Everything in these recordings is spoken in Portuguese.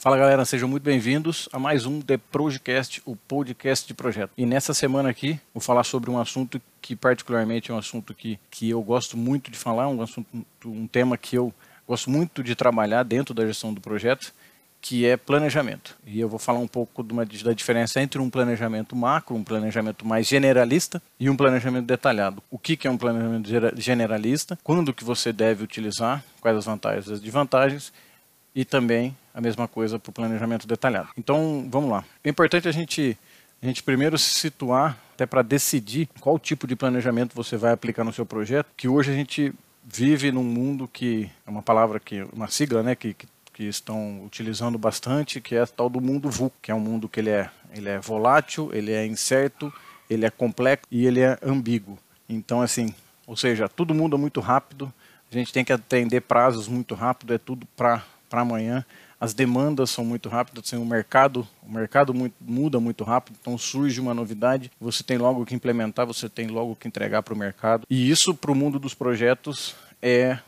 Fala galera, sejam muito bem-vindos a mais um The Projecast, o podcast de projeto. E nessa semana aqui vou falar sobre um assunto que particularmente é um assunto que, que eu gosto muito de falar, um assunto, um tema que eu gosto muito de trabalhar dentro da gestão do projeto, que é planejamento. E eu vou falar um pouco uma, da diferença entre um planejamento macro, um planejamento mais generalista e um planejamento detalhado. O que, que é um planejamento generalista, quando que você deve utilizar, quais as vantagens e as desvantagens, e também a mesma coisa para o planejamento detalhado. Então, vamos lá. É importante a gente, a gente primeiro se situar até para decidir qual tipo de planejamento você vai aplicar no seu projeto, que hoje a gente vive num mundo que é uma palavra que uma sigla, né, que, que, que estão utilizando bastante, que é a tal do mundo VUC, que é um mundo que ele é ele é volátil, ele é incerto, ele é complexo e ele é ambíguo. Então, assim, ou seja, tudo muda muito rápido, a gente tem que atender prazos muito rápido, é tudo para amanhã as demandas são muito rápidas, assim, o mercado, o mercado muito, muda muito rápido, então surge uma novidade, você tem logo que implementar, você tem logo que entregar para o mercado. E isso para o mundo dos projetos é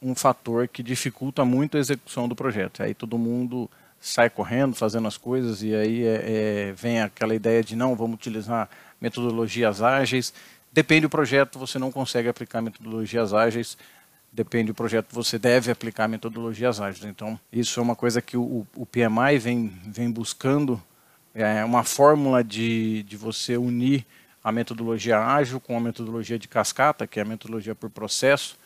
um fator que dificulta muito a execução do projeto. Aí todo mundo sai correndo, fazendo as coisas, e aí é, é, vem aquela ideia de não, vamos utilizar metodologias ágeis. Depende do projeto, você não consegue aplicar metodologias ágeis depende do projeto, você deve aplicar metodologias ágeis. Então, isso é uma coisa que o, o PMI vem, vem buscando, é uma fórmula de, de você unir a metodologia ágil com a metodologia de cascata, que é a metodologia por processo,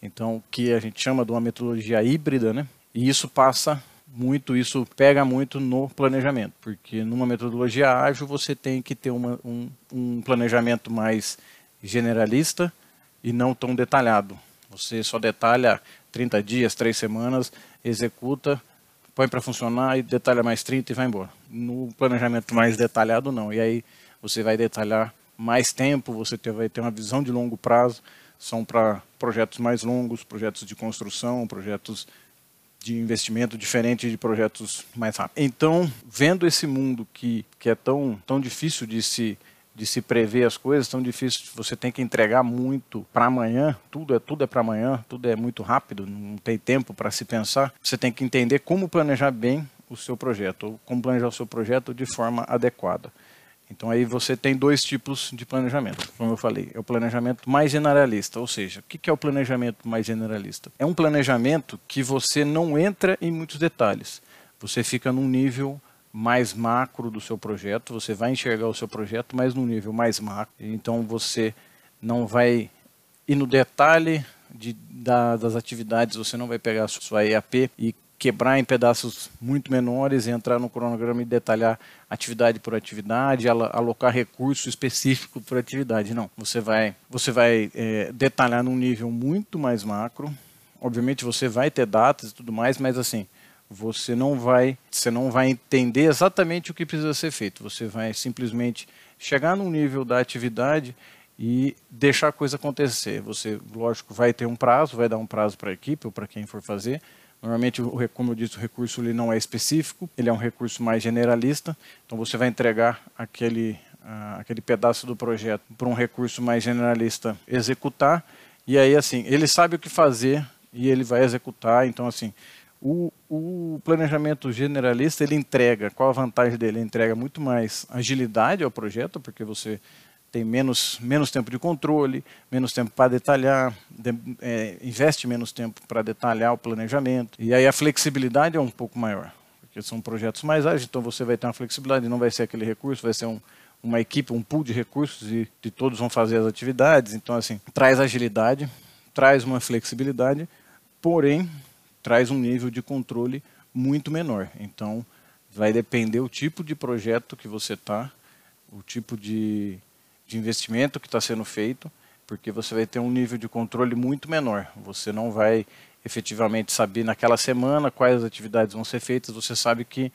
então que a gente chama de uma metodologia híbrida, né? E isso passa muito, isso pega muito no planejamento, porque numa metodologia ágil você tem que ter uma, um, um planejamento mais generalista e não tão detalhado. Você só detalha 30 dias, 3 semanas, executa, põe para funcionar e detalha mais 30 e vai embora. No planejamento mais detalhado, não. E aí você vai detalhar mais tempo, você vai ter uma visão de longo prazo, são para projetos mais longos, projetos de construção, projetos de investimento diferente de projetos mais rápidos. Então, vendo esse mundo que, que é tão, tão difícil de se de se prever as coisas, tão difícil, você tem que entregar muito para amanhã, tudo é tudo é para amanhã, tudo é muito rápido, não tem tempo para se pensar. Você tem que entender como planejar bem o seu projeto, ou como planejar o seu projeto de forma adequada. Então aí você tem dois tipos de planejamento, como eu falei. É o planejamento mais generalista, ou seja, o que é o planejamento mais generalista? É um planejamento que você não entra em muitos detalhes. Você fica num nível mais macro do seu projeto, você vai enxergar o seu projeto, mas num nível mais macro. Então você não vai ir no detalhe de, da, das atividades, você não vai pegar a sua EAP e quebrar em pedaços muito menores, entrar no cronograma e detalhar atividade por atividade, alocar recurso específico por atividade. Não, você vai, você vai é, detalhar num nível muito mais macro. Obviamente você vai ter datas e tudo mais, mas assim, você não vai, você não vai entender exatamente o que precisa ser feito. Você vai simplesmente chegar no nível da atividade e deixar a coisa acontecer. Você, lógico, vai ter um prazo, vai dar um prazo para a equipe ou para quem for fazer. Normalmente, como eu disse, o recurso ele não é específico, ele é um recurso mais generalista. Então, você vai entregar aquele, aquele pedaço do projeto para um recurso mais generalista executar. E aí, assim, ele sabe o que fazer e ele vai executar. Então, assim, o, o, planejamento generalista ele entrega, qual a vantagem dele? Ele entrega muito mais agilidade ao projeto, porque você tem menos, menos tempo de controle, menos tempo para detalhar, de, é, investe menos tempo para detalhar o planejamento. E aí a flexibilidade é um pouco maior, porque são projetos mais ágeis, então você vai ter uma flexibilidade, não vai ser aquele recurso, vai ser um, uma equipe, um pool de recursos e, e todos vão fazer as atividades. Então, assim, traz agilidade, traz uma flexibilidade, porém traz um nível de controle muito menor. Então, vai depender o tipo de projeto que você está, o tipo de, de investimento que está sendo feito, porque você vai ter um nível de controle muito menor. Você não vai efetivamente saber naquela semana quais atividades vão ser feitas, você sabe que,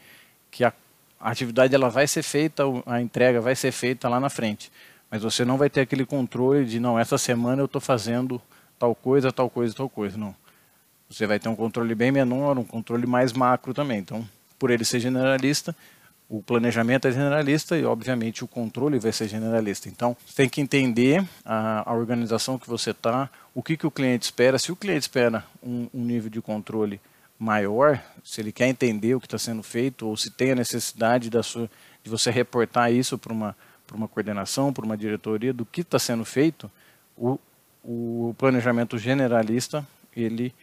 que a, a atividade ela vai ser feita, a entrega vai ser feita lá na frente. Mas você não vai ter aquele controle de, não, essa semana eu estou fazendo tal coisa, tal coisa, tal coisa. Não você vai ter um controle bem menor, um controle mais macro também. Então, por ele ser generalista, o planejamento é generalista e, obviamente, o controle vai ser generalista. Então, você tem que entender a, a organização que você está, o que, que o cliente espera. Se o cliente espera um, um nível de controle maior, se ele quer entender o que está sendo feito ou se tem a necessidade da sua, de você reportar isso para uma, uma coordenação, para uma diretoria do que está sendo feito, o, o planejamento generalista ele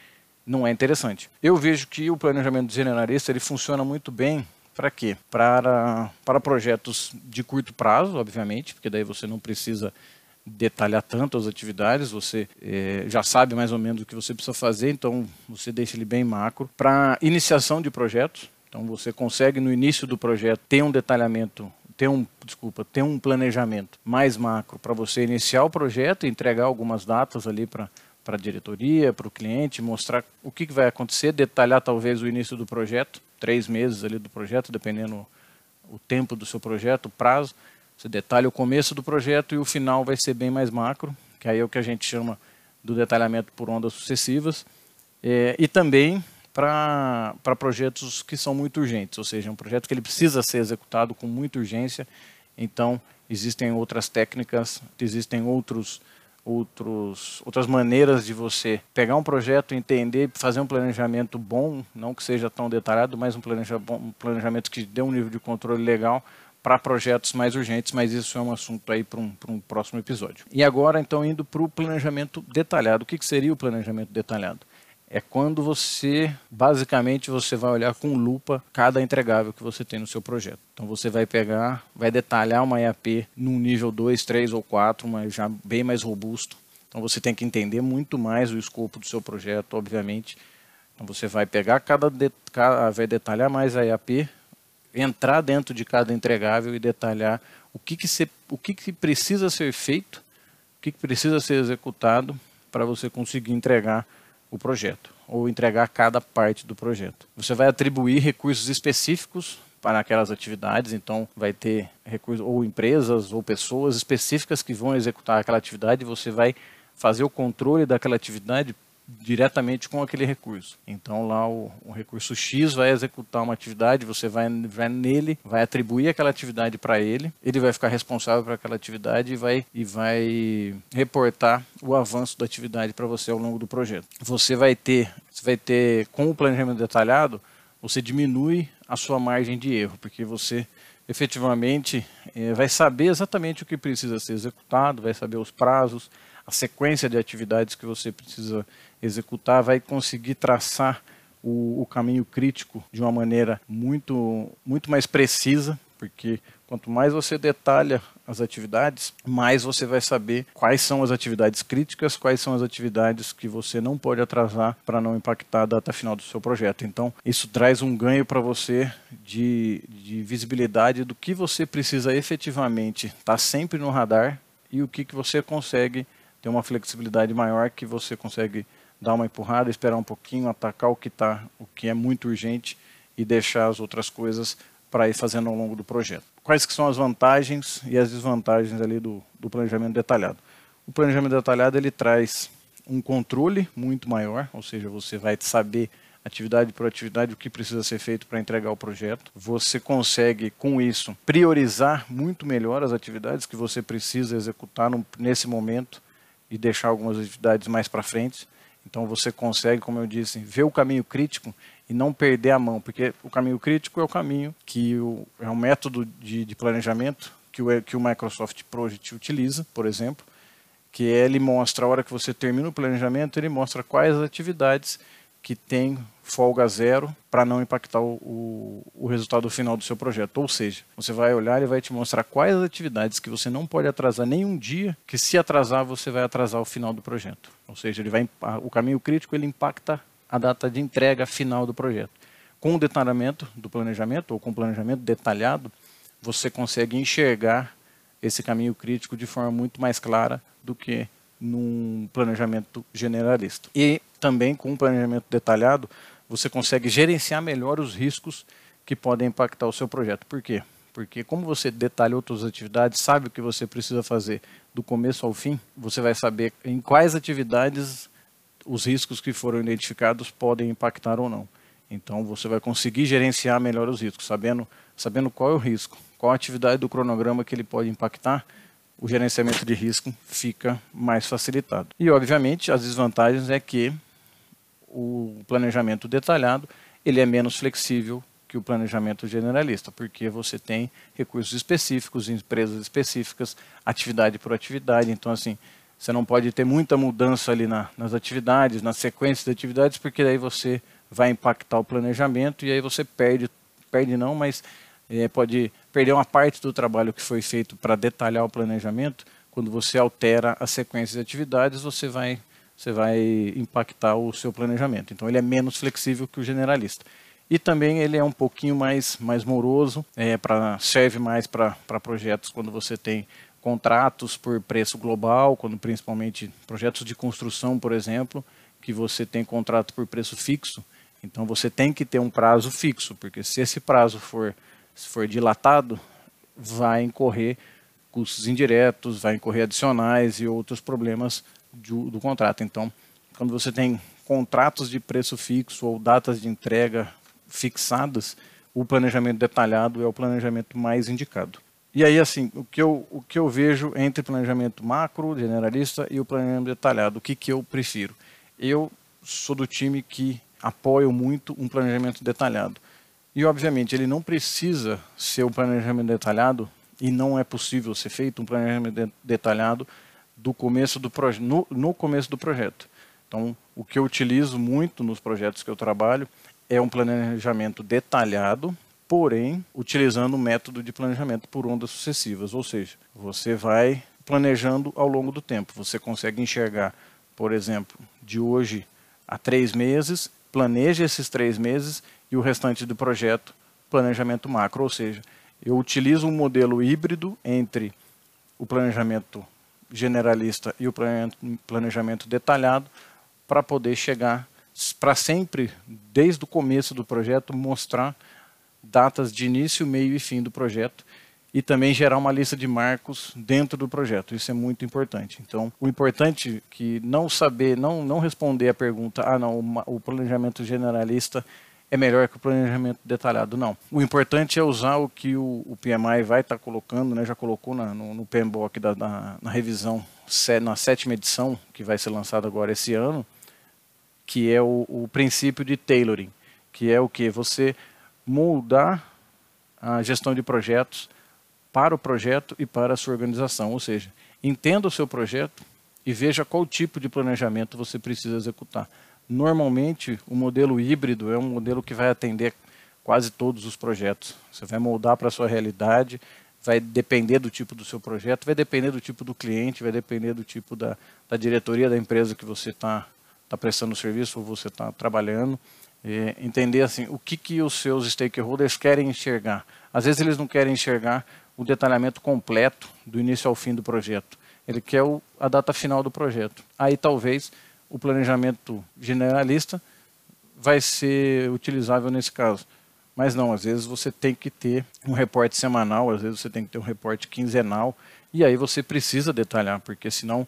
não é interessante. Eu vejo que o planejamento generalista ele funciona muito bem para quê? Para, para projetos de curto prazo, obviamente, porque daí você não precisa detalhar tanto as atividades, você é, já sabe mais ou menos o que você precisa fazer, então você deixa ele bem macro. Para iniciação de projetos, então você consegue no início do projeto ter um detalhamento, ter um, desculpa, ter um planejamento mais macro para você iniciar o projeto e entregar algumas datas ali para para a diretoria, para o cliente, mostrar o que, que vai acontecer, detalhar talvez o início do projeto, três meses ali do projeto, dependendo o tempo do seu projeto, o prazo, você detalha o começo do projeto e o final vai ser bem mais macro, que aí é o que a gente chama do detalhamento por ondas sucessivas. É, e também para projetos que são muito urgentes, ou seja, um projeto que ele precisa ser executado com muita urgência. Então, existem outras técnicas, existem outros, outros, outras maneiras de você pegar um projeto, entender, fazer um planejamento bom, não que seja tão detalhado, mas um planejamento, um planejamento que dê um nível de controle legal para projetos mais urgentes, mas isso é um assunto aí para um, um próximo episódio. E agora, então, indo para o planejamento detalhado. O que, que seria o planejamento detalhado? É quando você, basicamente, você vai olhar com lupa cada entregável que você tem no seu projeto. Então você vai pegar, vai detalhar uma EAP num nível 2, 3 ou 4, mas já bem mais robusto. Então você tem que entender muito mais o escopo do seu projeto, obviamente. Então você vai pegar cada, de, cada vai detalhar mais a EAP, entrar dentro de cada entregável e detalhar o que, que, se, o que, que precisa ser feito, o que, que precisa ser executado para você conseguir entregar o projeto ou entregar cada parte do projeto. Você vai atribuir recursos específicos para aquelas atividades, então vai ter recursos ou empresas ou pessoas específicas que vão executar aquela atividade, você vai fazer o controle daquela atividade diretamente com aquele recurso. Então lá o, o, recurso X vai executar uma atividade, você vai, vai nele, vai atribuir aquela atividade para ele, ele vai ficar responsável por aquela atividade e vai, e vai reportar o avanço da atividade para você ao longo do projeto. Você vai ter, você vai ter com o planejamento detalhado, você diminui a sua margem de erro, porque você efetivamente é, vai saber exatamente o que precisa ser executado, vai saber os prazos, a sequência de atividades que você precisa executar, vai conseguir traçar o, o, caminho crítico de uma maneira muito, muito mais precisa, porque quanto mais você detalha as atividades, mais você vai saber quais são as atividades críticas, quais são as atividades que você não pode atrasar para não impactar a data final do seu projeto. Então, isso traz um ganho para você de, de visibilidade do que você precisa efetivamente estar tá sempre no radar e o que, que você consegue tem uma flexibilidade maior que você consegue dar uma empurrada, esperar um pouquinho, atacar o que tá, o que é muito urgente e deixar as outras coisas para ir fazendo ao longo do projeto. Quais que são as vantagens e as desvantagens ali do, do planejamento detalhado? O planejamento detalhado ele traz um controle muito maior, ou seja, você vai saber atividade por atividade o que precisa ser feito para entregar o projeto. Você consegue, com isso, priorizar muito melhor as atividades que você precisa executar nesse momento e deixar algumas atividades mais para frente. Então você consegue, como eu disse, ver o caminho crítico e não perder a mão, porque o caminho crítico é o caminho que o, é um método de, de planejamento que o, que o Microsoft Project utiliza, por exemplo, que ele mostra a hora que você termina o planejamento, ele mostra quais atividades que tem folga zero para não impactar o, o, o, resultado final do seu projeto. Ou seja, você vai olhar e vai te mostrar quais atividades que você não pode atrasar nenhum dia, que se atrasar você vai atrasar o final do projeto. Ou seja, ele vai, o caminho crítico ele impacta a data de entrega final do projeto. Com o detalhamento do planejamento ou com o planejamento detalhado, você consegue enxergar esse caminho crítico de forma muito mais clara do que num planejamento generalista. E também com um planejamento detalhado, você consegue gerenciar melhor os riscos que podem impactar o seu projeto. Por quê? Porque como você detalha outras atividades, sabe o que você precisa fazer do começo ao fim, você vai saber em quais atividades os riscos que foram identificados podem impactar ou não. Então você vai conseguir gerenciar melhor os riscos, sabendo, sabendo qual é o risco, qual a atividade do cronograma que ele pode impactar o gerenciamento de risco fica mais facilitado. E, obviamente, as desvantagens é que o planejamento detalhado ele é menos flexível que o planejamento generalista, porque você tem recursos específicos, empresas específicas, atividade por atividade. Então, assim, você não pode ter muita mudança ali na, nas atividades, na sequência de atividades, porque daí você vai impactar o planejamento e aí você perde, perde não, mas é, pode perder uma parte do trabalho que foi feito para detalhar o planejamento. Quando você altera a sequência de atividades, você vai, você vai impactar o seu planejamento. Então, ele é menos flexível que o generalista. E também ele é um pouquinho mais, mais moroso, é, pra, serve mais para projetos quando você tem contratos por preço global, quando principalmente projetos de construção, por exemplo, que você tem contrato por preço fixo. Então você tem que ter um prazo fixo, porque se esse prazo for, for dilatado, vai incorrer custos indiretos, vai incorrer adicionais e outros problemas do, do contrato. Então, quando você tem contratos de preço fixo ou datas de entrega fixadas, o planejamento detalhado é o planejamento mais indicado. E aí, assim, o que eu, o que eu vejo entre planejamento macro, generalista, e o planejamento detalhado, o que, que eu prefiro? Eu sou do time que apoio muito um planejamento detalhado. E, obviamente, ele não precisa ser um planejamento detalhado, e não é possível ser feito um planejamento detalhado do começo do no, no começo do projeto. Então, o que eu utilizo muito nos projetos que eu trabalho é um planejamento detalhado, porém utilizando o método de planejamento por ondas sucessivas, ou seja, você vai planejando ao longo do tempo. Você consegue enxergar, por exemplo, de hoje a três meses, planeja esses três meses e o restante do projeto, planejamento macro, ou seja, eu utilizo um modelo híbrido entre o planejamento generalista e o planejamento detalhado para poder chegar para sempre, desde o começo do projeto, mostrar datas de início, meio e fim do projeto e também gerar uma lista de marcos dentro do projeto. Isso é muito importante. Então, o importante é que não saber, não, não responder a pergunta, ah, não, o planejamento generalista é melhor que o planejamento detalhado. Não. O importante é usar o que o, o PMI vai estar tá colocando, né, já colocou na, no, no PMBOK da, da, na revisão, na sétima edição, que vai ser lançada agora esse ano, que é o, o princípio de tailoring, que é o que? Você moldar a gestão de projetos para o projeto e para a sua organização. Ou seja, entenda o seu projeto e veja qual tipo de planejamento você precisa executar. Normalmente, o modelo híbrido é um modelo que vai atender quase todos os projetos. Você vai moldar para a sua realidade, vai depender do tipo do seu projeto, vai depender do tipo do cliente, vai depender do tipo da, da diretoria da empresa que você está está prestando serviço ou você está trabalhando. É, entender assim o que, que os seus stakeholders querem enxergar. Às vezes eles não querem enxergar o detalhamento completo do início ao fim do projeto. Ele quer o, a data final do projeto. Aí talvez o planejamento generalista vai ser utilizável nesse caso. Mas não, às vezes você tem que ter um reporte semanal, às vezes você tem que ter um reporte quinzenal, e aí você precisa detalhar, porque senão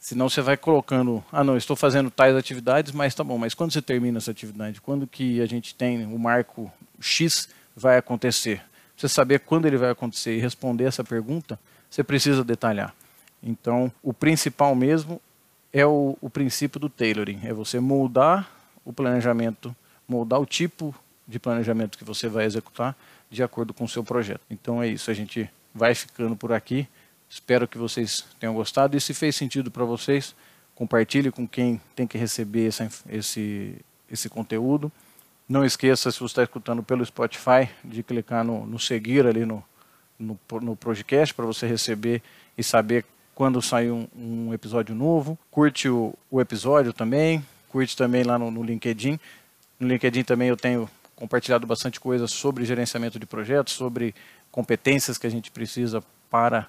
Senão você vai colocando, ah não, estou fazendo tais atividades, mas tá bom, mas quando você termina essa atividade? Quando que a gente tem o marco X vai acontecer? Você saber quando ele vai acontecer e responder essa pergunta, você precisa detalhar. Então, o principal mesmo é o, o princípio do tailoring, é você moldar o planejamento, moldar o tipo de planejamento que você vai executar de acordo com o seu projeto. Então é isso, a gente vai ficando por aqui. Espero que vocês tenham gostado e se fez sentido para vocês, compartilhe com quem tem que receber essa, esse, esse conteúdo. Não esqueça, se você está escutando pelo Spotify, de clicar no, no seguir ali no, no, no podcast para você receber e saber quando sair um, um episódio novo. Curte o, o, episódio também, curte também lá no, no LinkedIn. No LinkedIn também eu tenho compartilhado bastante coisa sobre gerenciamento de projetos, sobre competências que a gente precisa para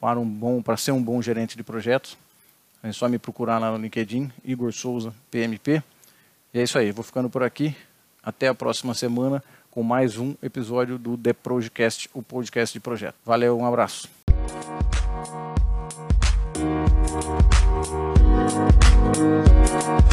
para um bom, para ser um bom gerente de projetos. É só me procurar lá no LinkedIn, Igor Souza, PMP. E é isso aí, vou ficando por aqui. Até a próxima semana com mais um episódio do The Projecast, o podcast de projeto. Valeu, um abraço. Thank you.